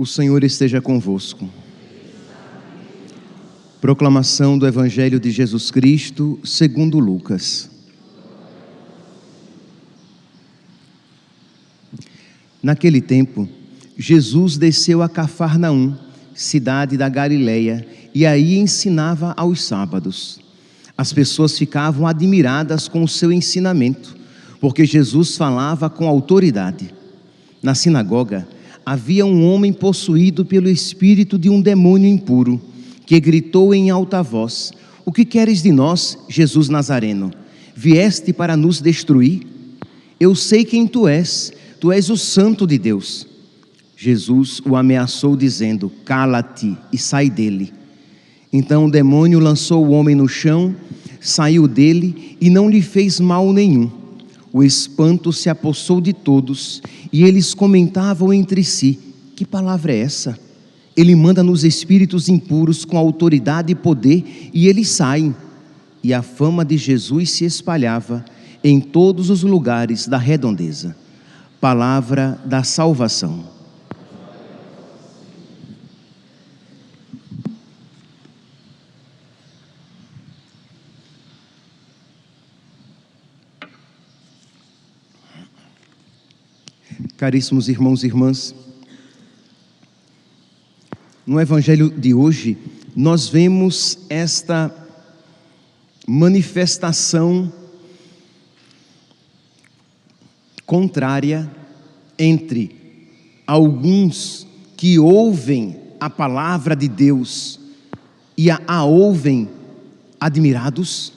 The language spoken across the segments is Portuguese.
O Senhor esteja convosco. Proclamação do Evangelho de Jesus Cristo, segundo Lucas. Naquele tempo, Jesus desceu a Cafarnaum, cidade da Galileia, e aí ensinava aos sábados. As pessoas ficavam admiradas com o seu ensinamento, porque Jesus falava com autoridade. Na sinagoga, havia um homem possuído pelo espírito de um demônio impuro, que gritou em alta voz: O que queres de nós, Jesus Nazareno? Vieste para nos destruir? Eu sei quem tu és, tu és o Santo de Deus. Jesus o ameaçou, dizendo: Cala-te e sai dele. Então o demônio lançou o homem no chão, saiu dele e não lhe fez mal nenhum. O espanto se apossou de todos e eles comentavam entre si: Que palavra é essa? Ele manda nos espíritos impuros com autoridade e poder e eles saem. E a fama de Jesus se espalhava em todos os lugares da redondeza. Palavra da salvação. Caríssimos irmãos e irmãs, no Evangelho de hoje, nós vemos esta manifestação contrária entre alguns que ouvem a palavra de Deus e a, a ouvem admirados,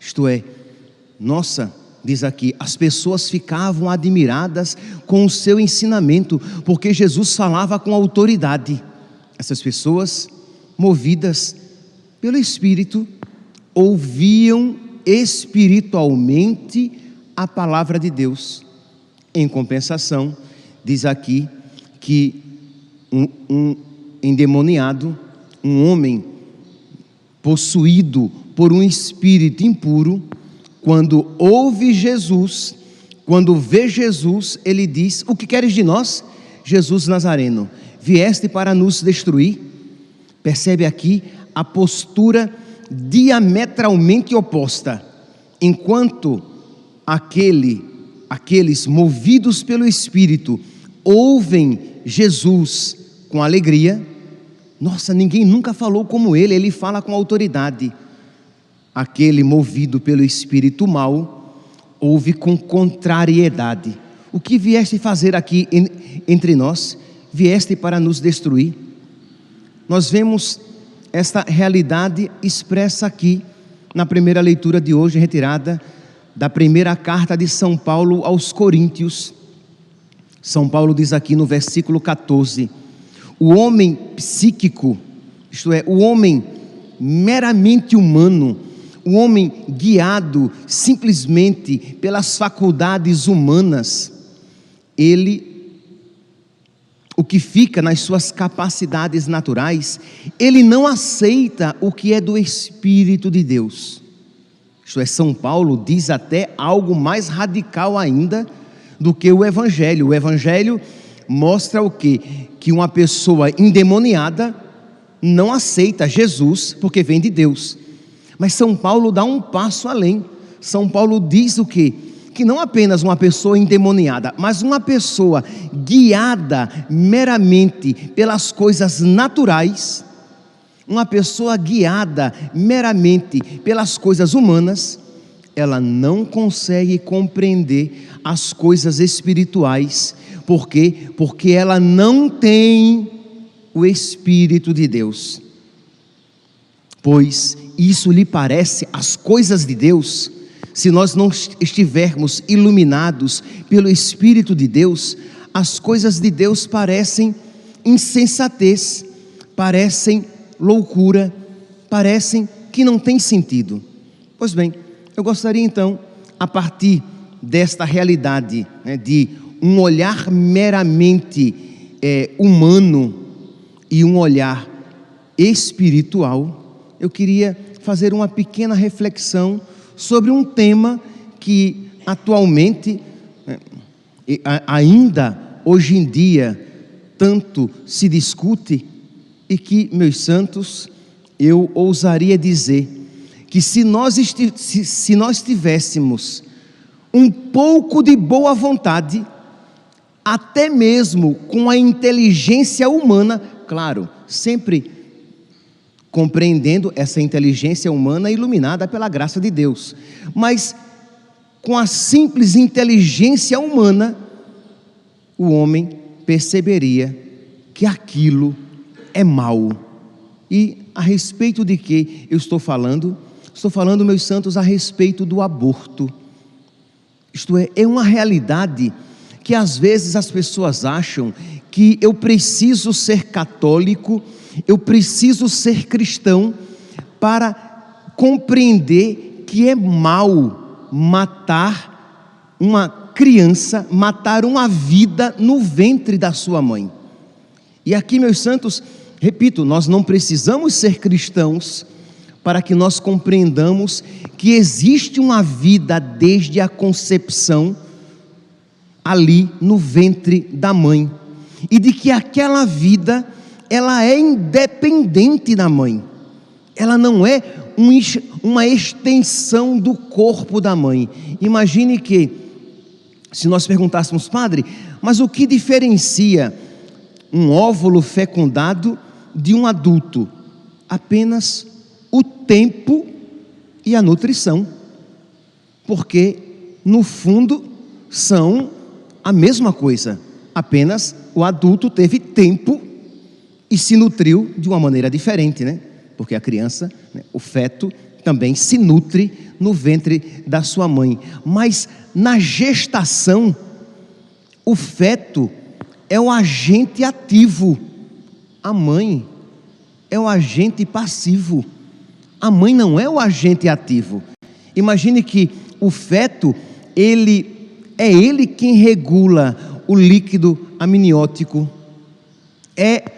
isto é, nossa, diz aqui, as pessoas ficavam admiradas com o seu ensinamento, porque Jesus falava com autoridade. Essas pessoas, movidas pelo Espírito, ouviam espiritualmente a palavra de Deus. Em compensação, diz aqui que um, um endemoniado, um homem possuído por um espírito impuro, quando ouve Jesus, quando vê Jesus, ele diz: O que queres de nós, Jesus Nazareno? Vieste para nos destruir? Percebe aqui a postura diametralmente oposta. Enquanto aquele, aqueles movidos pelo Espírito ouvem Jesus com alegria, nossa, ninguém nunca falou como ele, ele fala com autoridade aquele movido pelo espírito mal, ouve com contrariedade. O que vieste fazer aqui entre nós? Vieste para nos destruir. Nós vemos esta realidade expressa aqui na primeira leitura de hoje, retirada da primeira carta de São Paulo aos Coríntios. São Paulo diz aqui no versículo 14: o homem psíquico, isto é, o homem meramente humano, o homem guiado simplesmente pelas faculdades humanas, ele o que fica nas suas capacidades naturais, ele não aceita o que é do Espírito de Deus. Isto é, São Paulo diz até algo mais radical ainda do que o Evangelho. O Evangelho mostra o que? Que uma pessoa endemoniada não aceita Jesus porque vem de Deus. Mas São Paulo dá um passo além. São Paulo diz o que? Que não apenas uma pessoa endemoniada, mas uma pessoa guiada meramente pelas coisas naturais, uma pessoa guiada meramente pelas coisas humanas, ela não consegue compreender as coisas espirituais. Por quê? Porque ela não tem o Espírito de Deus. Pois isso lhe parece as coisas de Deus, se nós não estivermos iluminados pelo Espírito de Deus, as coisas de Deus parecem insensatez, parecem loucura, parecem que não tem sentido. Pois bem, eu gostaria então, a partir desta realidade né, de um olhar meramente é, humano e um olhar espiritual, eu queria fazer uma pequena reflexão sobre um tema que atualmente, né, ainda hoje em dia, tanto se discute e que, meus santos, eu ousaria dizer que se nós, se, se nós tivéssemos um pouco de boa vontade, até mesmo com a inteligência humana, claro, sempre compreendendo essa inteligência humana iluminada pela graça de Deus, mas com a simples inteligência humana, o homem perceberia que aquilo é mal. E a respeito de que eu estou falando? Estou falando, meus santos, a respeito do aborto. Isto é, é uma realidade que às vezes as pessoas acham que eu preciso ser católico, eu preciso ser cristão para compreender que é mal matar uma criança, matar uma vida no ventre da sua mãe. E aqui, meus santos, repito, nós não precisamos ser cristãos para que nós compreendamos que existe uma vida desde a concepção ali no ventre da mãe e de que aquela vida ela é independente da mãe. Ela não é um, uma extensão do corpo da mãe. Imagine que se nós perguntássemos, padre, mas o que diferencia um óvulo fecundado de um adulto? Apenas o tempo e a nutrição. Porque, no fundo, são a mesma coisa, apenas o adulto teve tempo e se nutriu de uma maneira diferente, né? Porque a criança, né, o feto, também se nutre no ventre da sua mãe. Mas na gestação, o feto é o agente ativo, a mãe é o agente passivo. A mãe não é o agente ativo. Imagine que o feto, ele é ele quem regula o líquido amniótico. É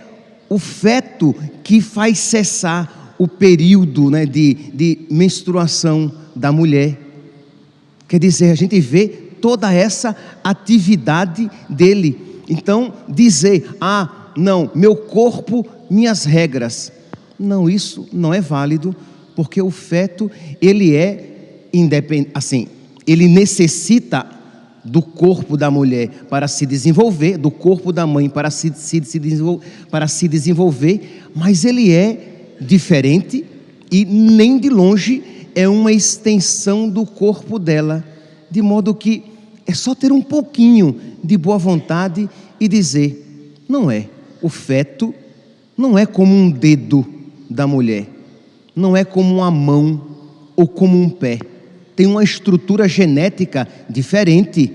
o feto que faz cessar o período né, de, de menstruação da mulher. Quer dizer, a gente vê toda essa atividade dele. Então, dizer, ah, não, meu corpo, minhas regras. Não, isso não é válido, porque o feto, ele é independente, assim, ele necessita do corpo da mulher para se desenvolver, do corpo da mãe para se, se, se, para se desenvolver, mas ele é diferente e nem de longe é uma extensão do corpo dela, de modo que é só ter um pouquinho de boa vontade e dizer: não é, o feto não é como um dedo da mulher, não é como uma mão ou como um pé, tem uma estrutura genética diferente.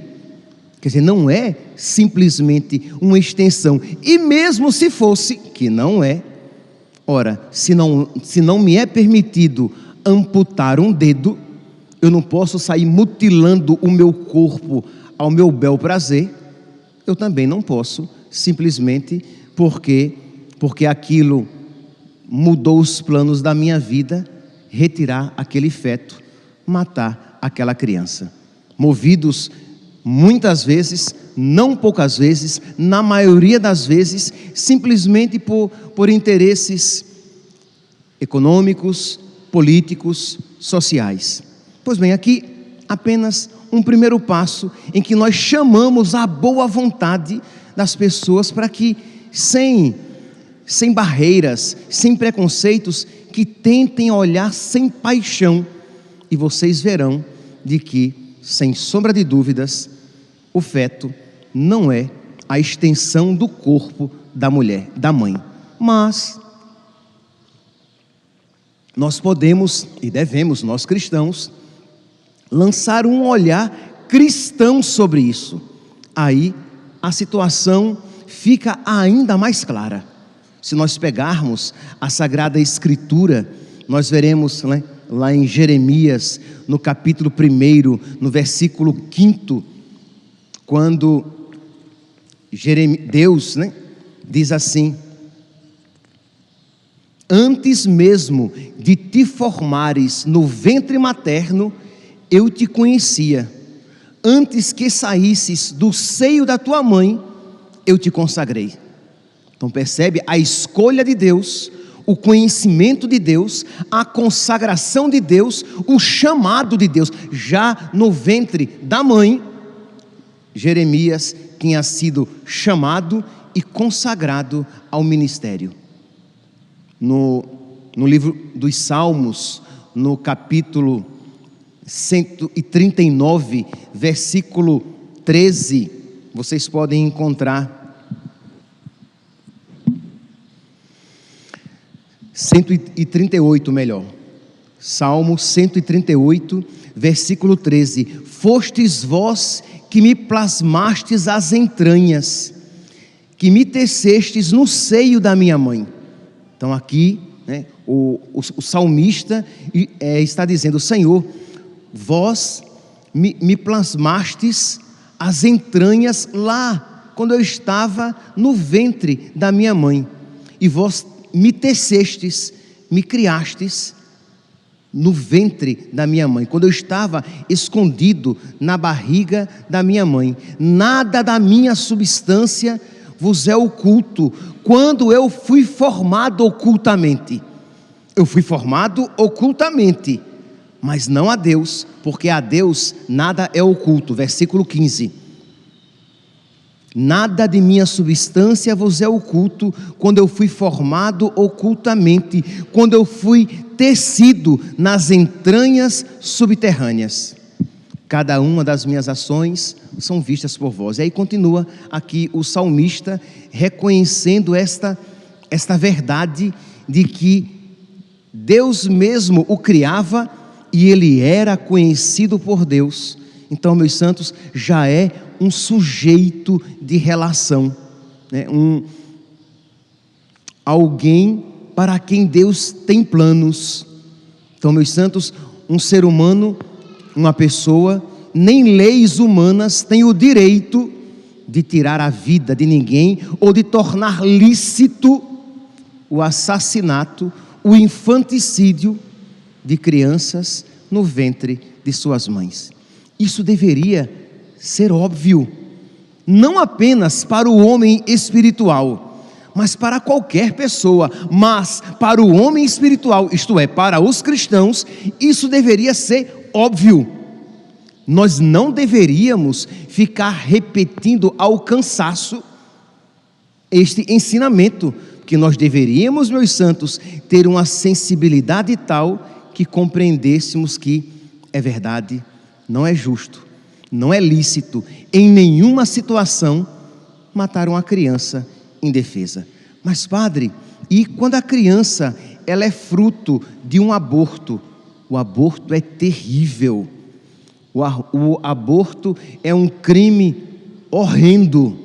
Quer dizer, não é simplesmente uma extensão, e mesmo se fosse, que não é, Ora, se não, se não me é permitido amputar um dedo, eu não posso sair mutilando o meu corpo ao meu bel prazer, eu também não posso, simplesmente porque, porque aquilo mudou os planos da minha vida, retirar aquele feto, matar aquela criança. Movidos muitas vezes, não poucas vezes, na maioria das vezes, simplesmente por, por interesses econômicos, políticos, sociais. Pois bem, aqui apenas um primeiro passo em que nós chamamos a boa vontade das pessoas para que, sem, sem barreiras, sem preconceitos, que tentem olhar sem paixão, e vocês verão de que, sem sombra de dúvidas, o feto não é a extensão do corpo da mulher, da mãe. Mas nós podemos e devemos, nós cristãos, lançar um olhar cristão sobre isso. Aí a situação fica ainda mais clara. Se nós pegarmos a Sagrada Escritura, nós veremos né, lá em Jeremias, no capítulo 1, no versículo 5, quando Deus né, diz assim: Antes mesmo de te formares no ventre materno, eu te conhecia. Antes que saísses do seio da tua mãe, eu te consagrei. Então percebe a escolha de Deus, o conhecimento de Deus, a consagração de Deus, o chamado de Deus. Já no ventre da mãe, Jeremias tinha sido chamado e consagrado ao ministério. No, no livro dos Salmos, no capítulo 139, versículo 13, vocês podem encontrar. 138, melhor. Salmo 138, versículo 13: Fostes vós que me plasmastes as entranhas, que me tecestes no seio da minha mãe. Então, aqui, né, o, o, o, salmista é, está dizendo: Senhor, vós me, me plasmastes as entranhas lá, quando eu estava no ventre da minha mãe, e vós me tecestes, me criastes no ventre da minha mãe, quando eu estava escondido na barriga da minha mãe. Nada da minha substância vos é oculto, quando eu fui formado ocultamente. Eu fui formado ocultamente, mas não a Deus, porque a Deus nada é oculto. Versículo 15. Nada de minha substância vos é oculto, quando eu fui formado ocultamente, quando eu fui tecido nas entranhas subterrâneas. Cada uma das minhas ações são vistas por vós. E aí continua aqui o salmista reconhecendo esta, esta verdade de que Deus mesmo o criava e ele era conhecido por Deus. Então, meus santos, já é um sujeito de relação, né? um, alguém para quem Deus tem planos. Então, meus santos, um ser humano, uma pessoa, nem leis humanas têm o direito de tirar a vida de ninguém ou de tornar lícito o assassinato, o infanticídio de crianças no ventre de suas mães. Isso deveria ser óbvio, não apenas para o homem espiritual, mas para qualquer pessoa, mas para o homem espiritual, isto é, para os cristãos, isso deveria ser óbvio. Nós não deveríamos ficar repetindo ao cansaço este ensinamento, que nós deveríamos, meus santos, ter uma sensibilidade tal que compreendêssemos que é verdade, não é justo não é lícito em nenhuma situação matar uma criança indefesa. Mas padre, e quando a criança ela é fruto de um aborto? O aborto é terrível. O, o aborto é um crime horrendo.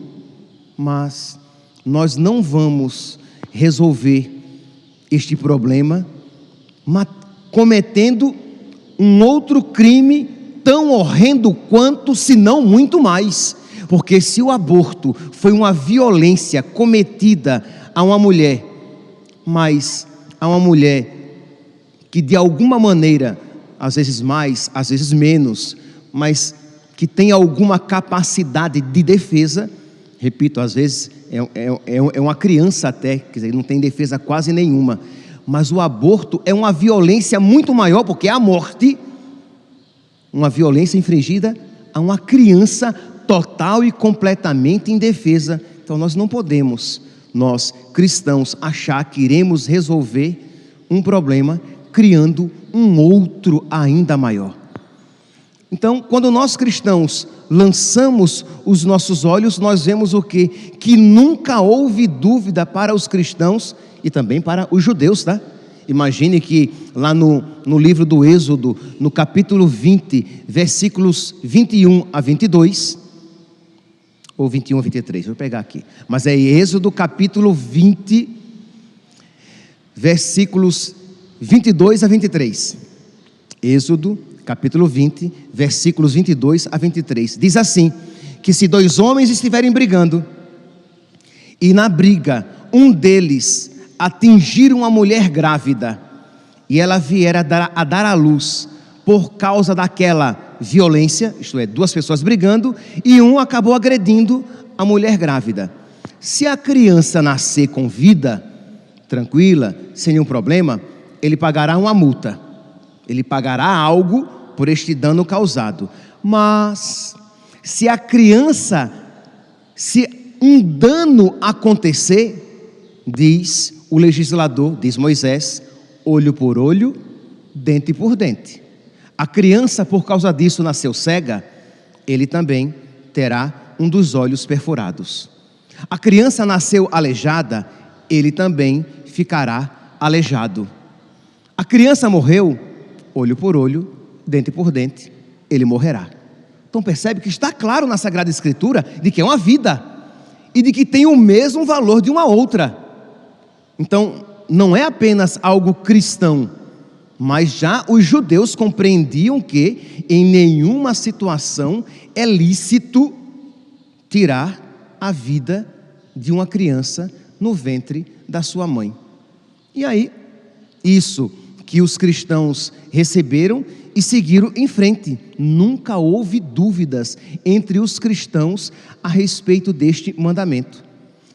Mas nós não vamos resolver este problema cometendo um outro crime tão horrendo quanto, se não muito mais. Porque se o aborto foi uma violência cometida a uma mulher, mas a uma mulher que de alguma maneira, às vezes mais, às vezes menos, mas que tem alguma capacidade de defesa, repito, às vezes é, é, é, é uma criança até, quer dizer, não tem defesa quase nenhuma, mas o aborto é uma violência muito maior, porque é a morte uma violência infringida a uma criança total e completamente indefesa. Então nós não podemos, nós cristãos, achar que iremos resolver um problema criando um outro ainda maior. Então, quando nós cristãos lançamos os nossos olhos, nós vemos o que? Que nunca houve dúvida para os cristãos e também para os judeus, tá? Imagine que lá no, no livro do Êxodo, no capítulo 20, versículos 21 a 22, ou 21 a 23, vou pegar aqui. Mas é Êxodo capítulo 20, versículos 22 a 23. Êxodo capítulo 20, versículos 22 a 23. Diz assim: que se dois homens estiverem brigando, e na briga um deles atingir uma mulher grávida e ela vier a dar, a dar à luz por causa daquela violência, isto é, duas pessoas brigando, e um acabou agredindo a mulher grávida. Se a criança nascer com vida, tranquila, sem nenhum problema, ele pagará uma multa. Ele pagará algo por este dano causado. Mas se a criança, se um dano acontecer, diz o legislador, diz Moisés, olho por olho, dente por dente. A criança, por causa disso, nasceu cega, ele também terá um dos olhos perfurados. A criança nasceu aleijada, ele também ficará aleijado. A criança morreu, olho por olho, dente por dente, ele morrerá. Então percebe que está claro na Sagrada Escritura de que é uma vida e de que tem o mesmo valor de uma outra. Então, não é apenas algo cristão, mas já os judeus compreendiam que em nenhuma situação é lícito tirar a vida de uma criança no ventre da sua mãe. E aí, isso que os cristãos receberam e seguiram em frente. Nunca houve dúvidas entre os cristãos a respeito deste mandamento.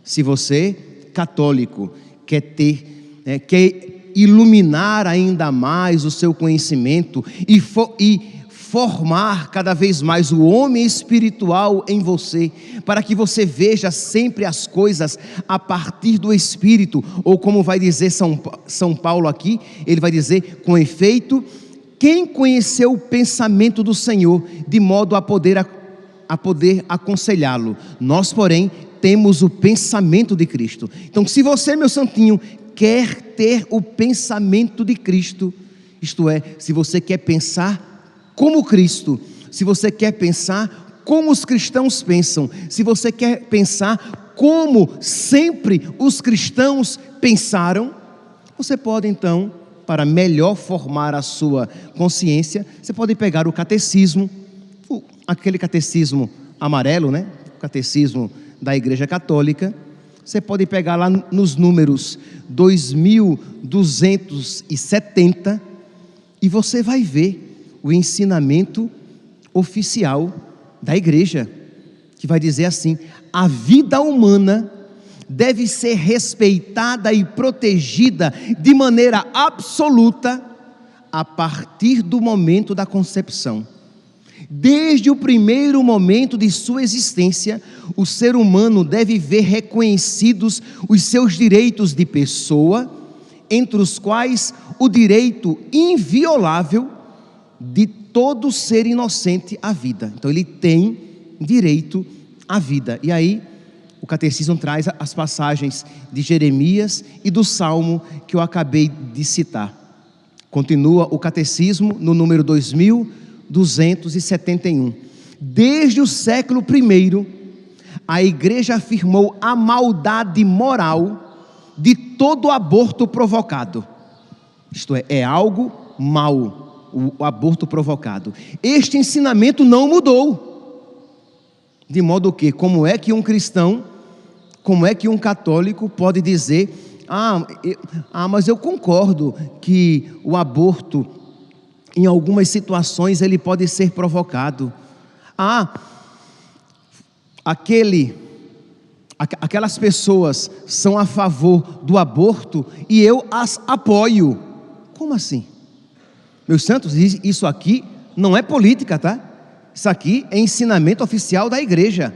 Se você, católico, quer ter, é, quer iluminar ainda mais o seu conhecimento e, e formar cada vez mais o homem espiritual em você, para que você veja sempre as coisas a partir do Espírito, ou como vai dizer São, São Paulo aqui, ele vai dizer: com efeito, quem conheceu o pensamento do Senhor, de modo a poder, a poder aconselhá-lo? Nós, porém, temos o pensamento de Cristo. Então, se você, meu santinho, quer ter o pensamento de Cristo, isto é, se você quer pensar como Cristo, se você quer pensar como os cristãos pensam, se você quer pensar como sempre os cristãos pensaram, você pode então, para melhor formar a sua consciência, você pode pegar o catecismo, aquele catecismo amarelo, né? O catecismo da Igreja Católica. Você pode pegar lá nos números 2270 e você vai ver o ensinamento oficial da igreja, que vai dizer assim: a vida humana deve ser respeitada e protegida de maneira absoluta a partir do momento da concepção. Desde o primeiro momento de sua existência, o ser humano deve ver reconhecidos os seus direitos de pessoa, entre os quais o direito inviolável de todo ser inocente à vida. Então ele tem direito à vida. E aí o catecismo traz as passagens de Jeremias e do Salmo que eu acabei de citar. Continua o catecismo no número 2271. Desde o século I, a igreja afirmou a maldade moral de todo aborto provocado. Isto é, é algo mal o aborto provocado. Este ensinamento não mudou. De modo que, como é que um cristão, como é que um católico pode dizer: ah, eu, ah, mas eu concordo que o aborto, em algumas situações, ele pode ser provocado. Ah, aquele, aquelas pessoas são a favor do aborto e eu as apoio. Como assim? Meus santos, isso aqui não é política, tá? Isso aqui é ensinamento oficial da igreja.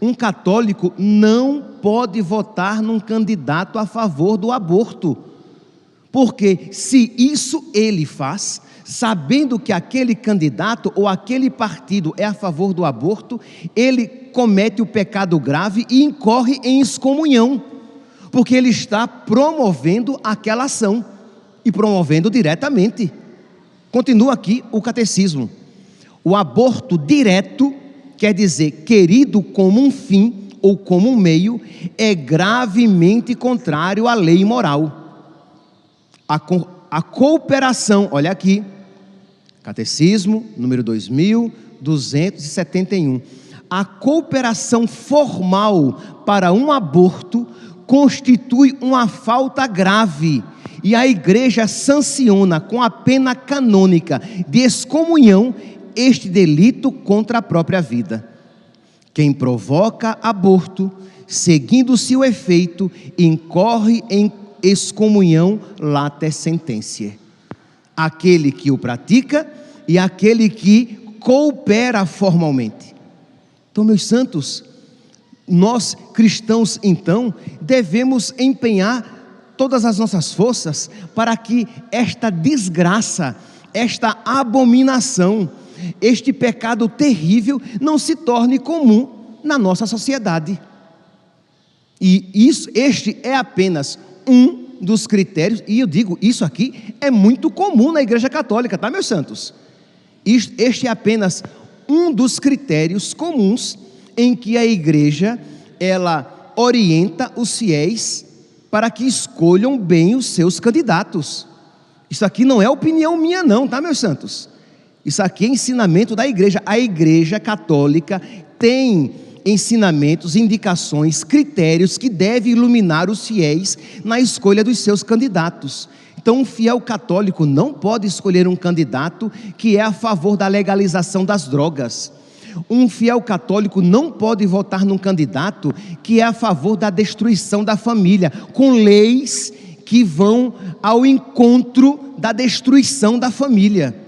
Um católico não pode votar num candidato a favor do aborto. Porque se isso ele faz, sabendo que aquele candidato ou aquele partido é a favor do aborto, ele comete o pecado grave e incorre em excomunhão, porque ele está promovendo aquela ação e promovendo diretamente. Continua aqui o catecismo. O aborto direto, quer dizer, querido como um fim ou como um meio, é gravemente contrário à lei moral. A, co a cooperação, olha aqui, catecismo número 2271. A cooperação formal para um aborto constitui uma falta grave e a igreja sanciona com a pena canônica de excomunhão este delito contra a própria vida. Quem provoca aborto seguindo-se o efeito, incorre em excomunhão late sententia. Aquele que o pratica e aquele que coopera formalmente. Então, meus santos, nós cristãos, então, devemos empenhar todas as nossas forças para que esta desgraça, esta abominação, este pecado terrível não se torne comum na nossa sociedade. E isso, este é apenas um dos critérios, e eu digo, isso aqui é muito comum na Igreja Católica, tá, meus santos? Este é apenas um dos critérios comuns em que a igreja ela orienta os fiéis para que escolham bem os seus candidatos. Isso aqui não é opinião minha não, tá, meus santos? Isso aqui é ensinamento da igreja. A igreja católica tem ensinamentos, indicações, critérios que devem iluminar os fiéis na escolha dos seus candidatos. Então, um fiel católico não pode escolher um candidato que é a favor da legalização das drogas. Um fiel católico não pode votar num candidato que é a favor da destruição da família, com leis que vão ao encontro da destruição da família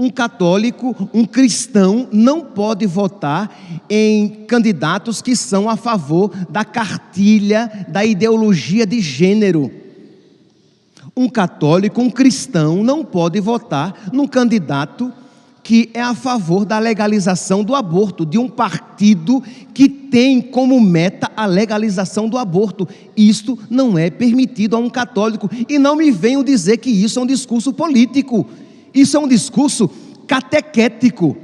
um católico, um cristão, não pode votar em candidatos que são a favor da cartilha da ideologia de gênero. Um católico, um cristão, não pode votar num candidato que é a favor da legalização do aborto, de um partido que tem como meta a legalização do aborto. Isto não é permitido a um católico. E não me venham dizer que isso é um discurso político. Isso é um discurso catequético.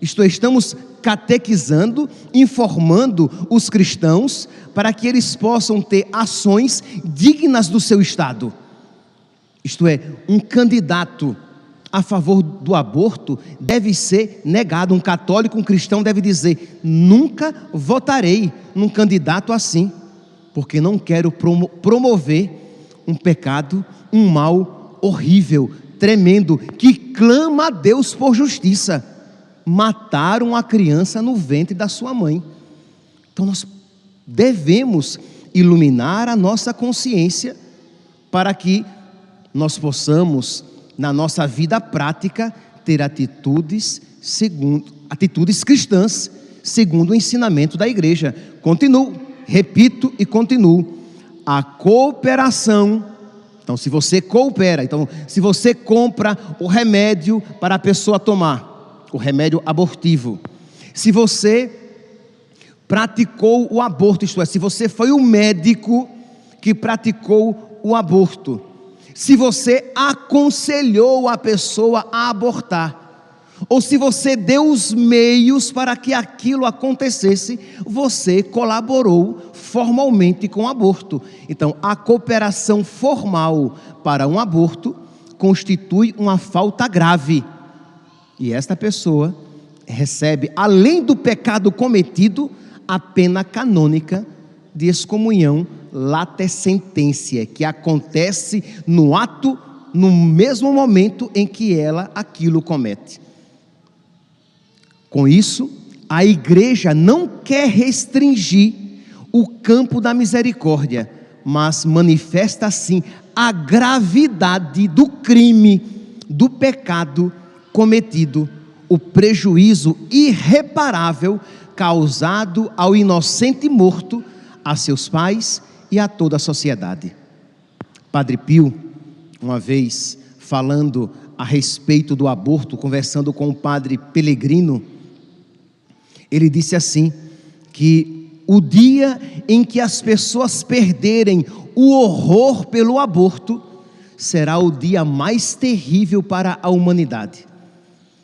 Isto é, estamos catequizando, informando os cristãos para que eles possam ter ações dignas do seu estado. Isto é, um candidato a favor do aborto deve ser negado. Um católico, um cristão deve dizer: nunca votarei num candidato assim, porque não quero promover um pecado, um mal horrível, tremendo, que clama a Deus por justiça. Mataram a criança no ventre da sua mãe. Então nós devemos iluminar a nossa consciência para que nós possamos, na nossa vida prática, ter atitudes segundo atitudes cristãs, segundo o ensinamento da igreja. Continuo, repito e continuo. A cooperação então, se você coopera, então, se você compra o remédio para a pessoa tomar, o remédio abortivo, se você praticou o aborto, isto é, se você foi o médico que praticou o aborto, se você aconselhou a pessoa a abortar, ou se você deu os meios para que aquilo acontecesse, você colaborou formalmente com aborto. Então, a cooperação formal para um aborto constitui uma falta grave. E esta pessoa recebe, além do pecado cometido, a pena canônica de excomunhão late sententia, que acontece no ato, no mesmo momento em que ela aquilo comete. Com isso, a igreja não quer restringir o campo da misericórdia, mas manifesta assim a gravidade do crime, do pecado cometido, o prejuízo irreparável causado ao inocente morto, a seus pais e a toda a sociedade. Padre Pio, uma vez falando a respeito do aborto, conversando com o padre Pelegrino, ele disse assim: que o dia em que as pessoas perderem o horror pelo aborto será o dia mais terrível para a humanidade.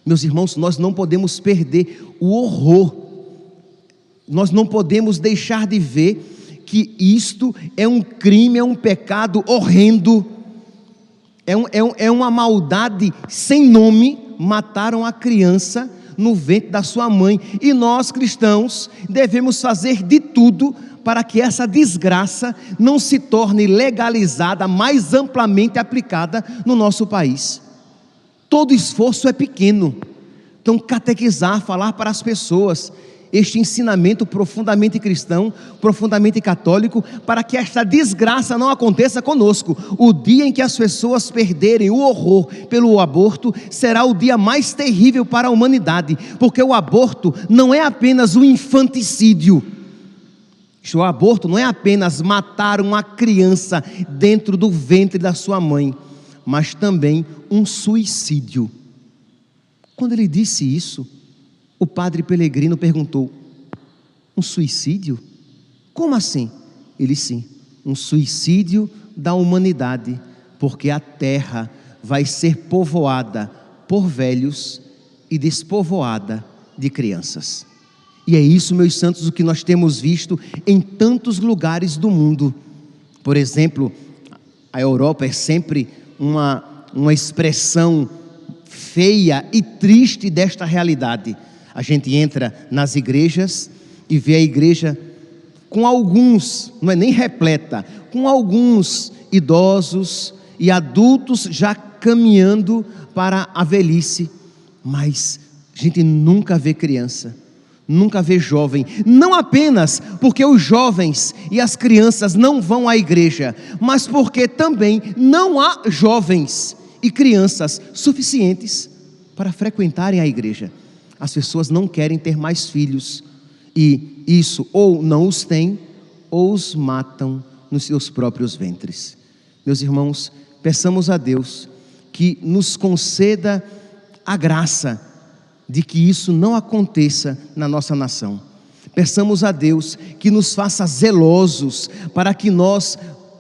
Meus irmãos, nós não podemos perder o horror, nós não podemos deixar de ver que isto é um crime, é um pecado horrendo, é, um, é, um, é uma maldade sem nome. Mataram a criança no ventre da sua mãe. E nós cristãos devemos fazer de tudo para que essa desgraça não se torne legalizada, mais amplamente aplicada no nosso país. Todo esforço é pequeno. Então, catequizar, falar para as pessoas. Este ensinamento profundamente cristão, profundamente católico, para que esta desgraça não aconteça conosco. O dia em que as pessoas perderem o horror pelo aborto será o dia mais terrível para a humanidade, porque o aborto não é apenas um infanticídio. O aborto não é apenas matar uma criança dentro do ventre da sua mãe, mas também um suicídio. Quando ele disse isso, o padre Pelegrino perguntou: Um suicídio? Como assim? Ele sim, um suicídio da humanidade, porque a terra vai ser povoada por velhos e despovoada de crianças. E é isso, meus santos, o que nós temos visto em tantos lugares do mundo. Por exemplo, a Europa é sempre uma, uma expressão feia e triste desta realidade. A gente entra nas igrejas e vê a igreja com alguns, não é nem repleta, com alguns idosos e adultos já caminhando para a velhice, mas a gente nunca vê criança, nunca vê jovem, não apenas porque os jovens e as crianças não vão à igreja, mas porque também não há jovens e crianças suficientes para frequentarem a igreja as pessoas não querem ter mais filhos e isso ou não os têm ou os matam nos seus próprios ventres. Meus irmãos, peçamos a Deus que nos conceda a graça de que isso não aconteça na nossa nação. Peçamos a Deus que nos faça zelosos para que nós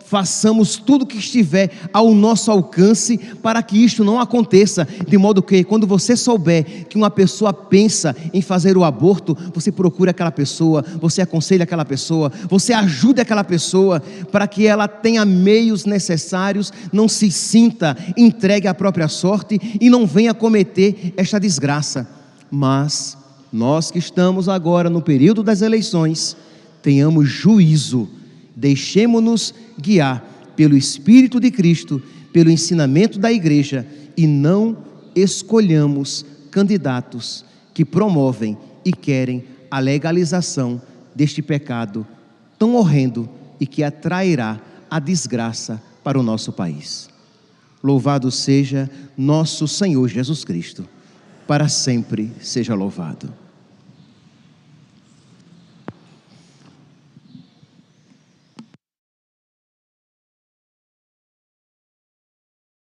façamos tudo que estiver ao nosso alcance para que isto não aconteça, de modo que quando você souber que uma pessoa pensa em fazer o aborto, você procure aquela pessoa, você aconselha aquela pessoa, você ajude aquela pessoa para que ela tenha meios necessários, não se sinta entregue à própria sorte e não venha cometer esta desgraça. Mas nós que estamos agora no período das eleições, tenhamos juízo Deixemos-nos guiar pelo Espírito de Cristo, pelo ensinamento da igreja e não escolhamos candidatos que promovem e querem a legalização deste pecado tão horrendo e que atrairá a desgraça para o nosso país. Louvado seja nosso Senhor Jesus Cristo, para sempre seja louvado.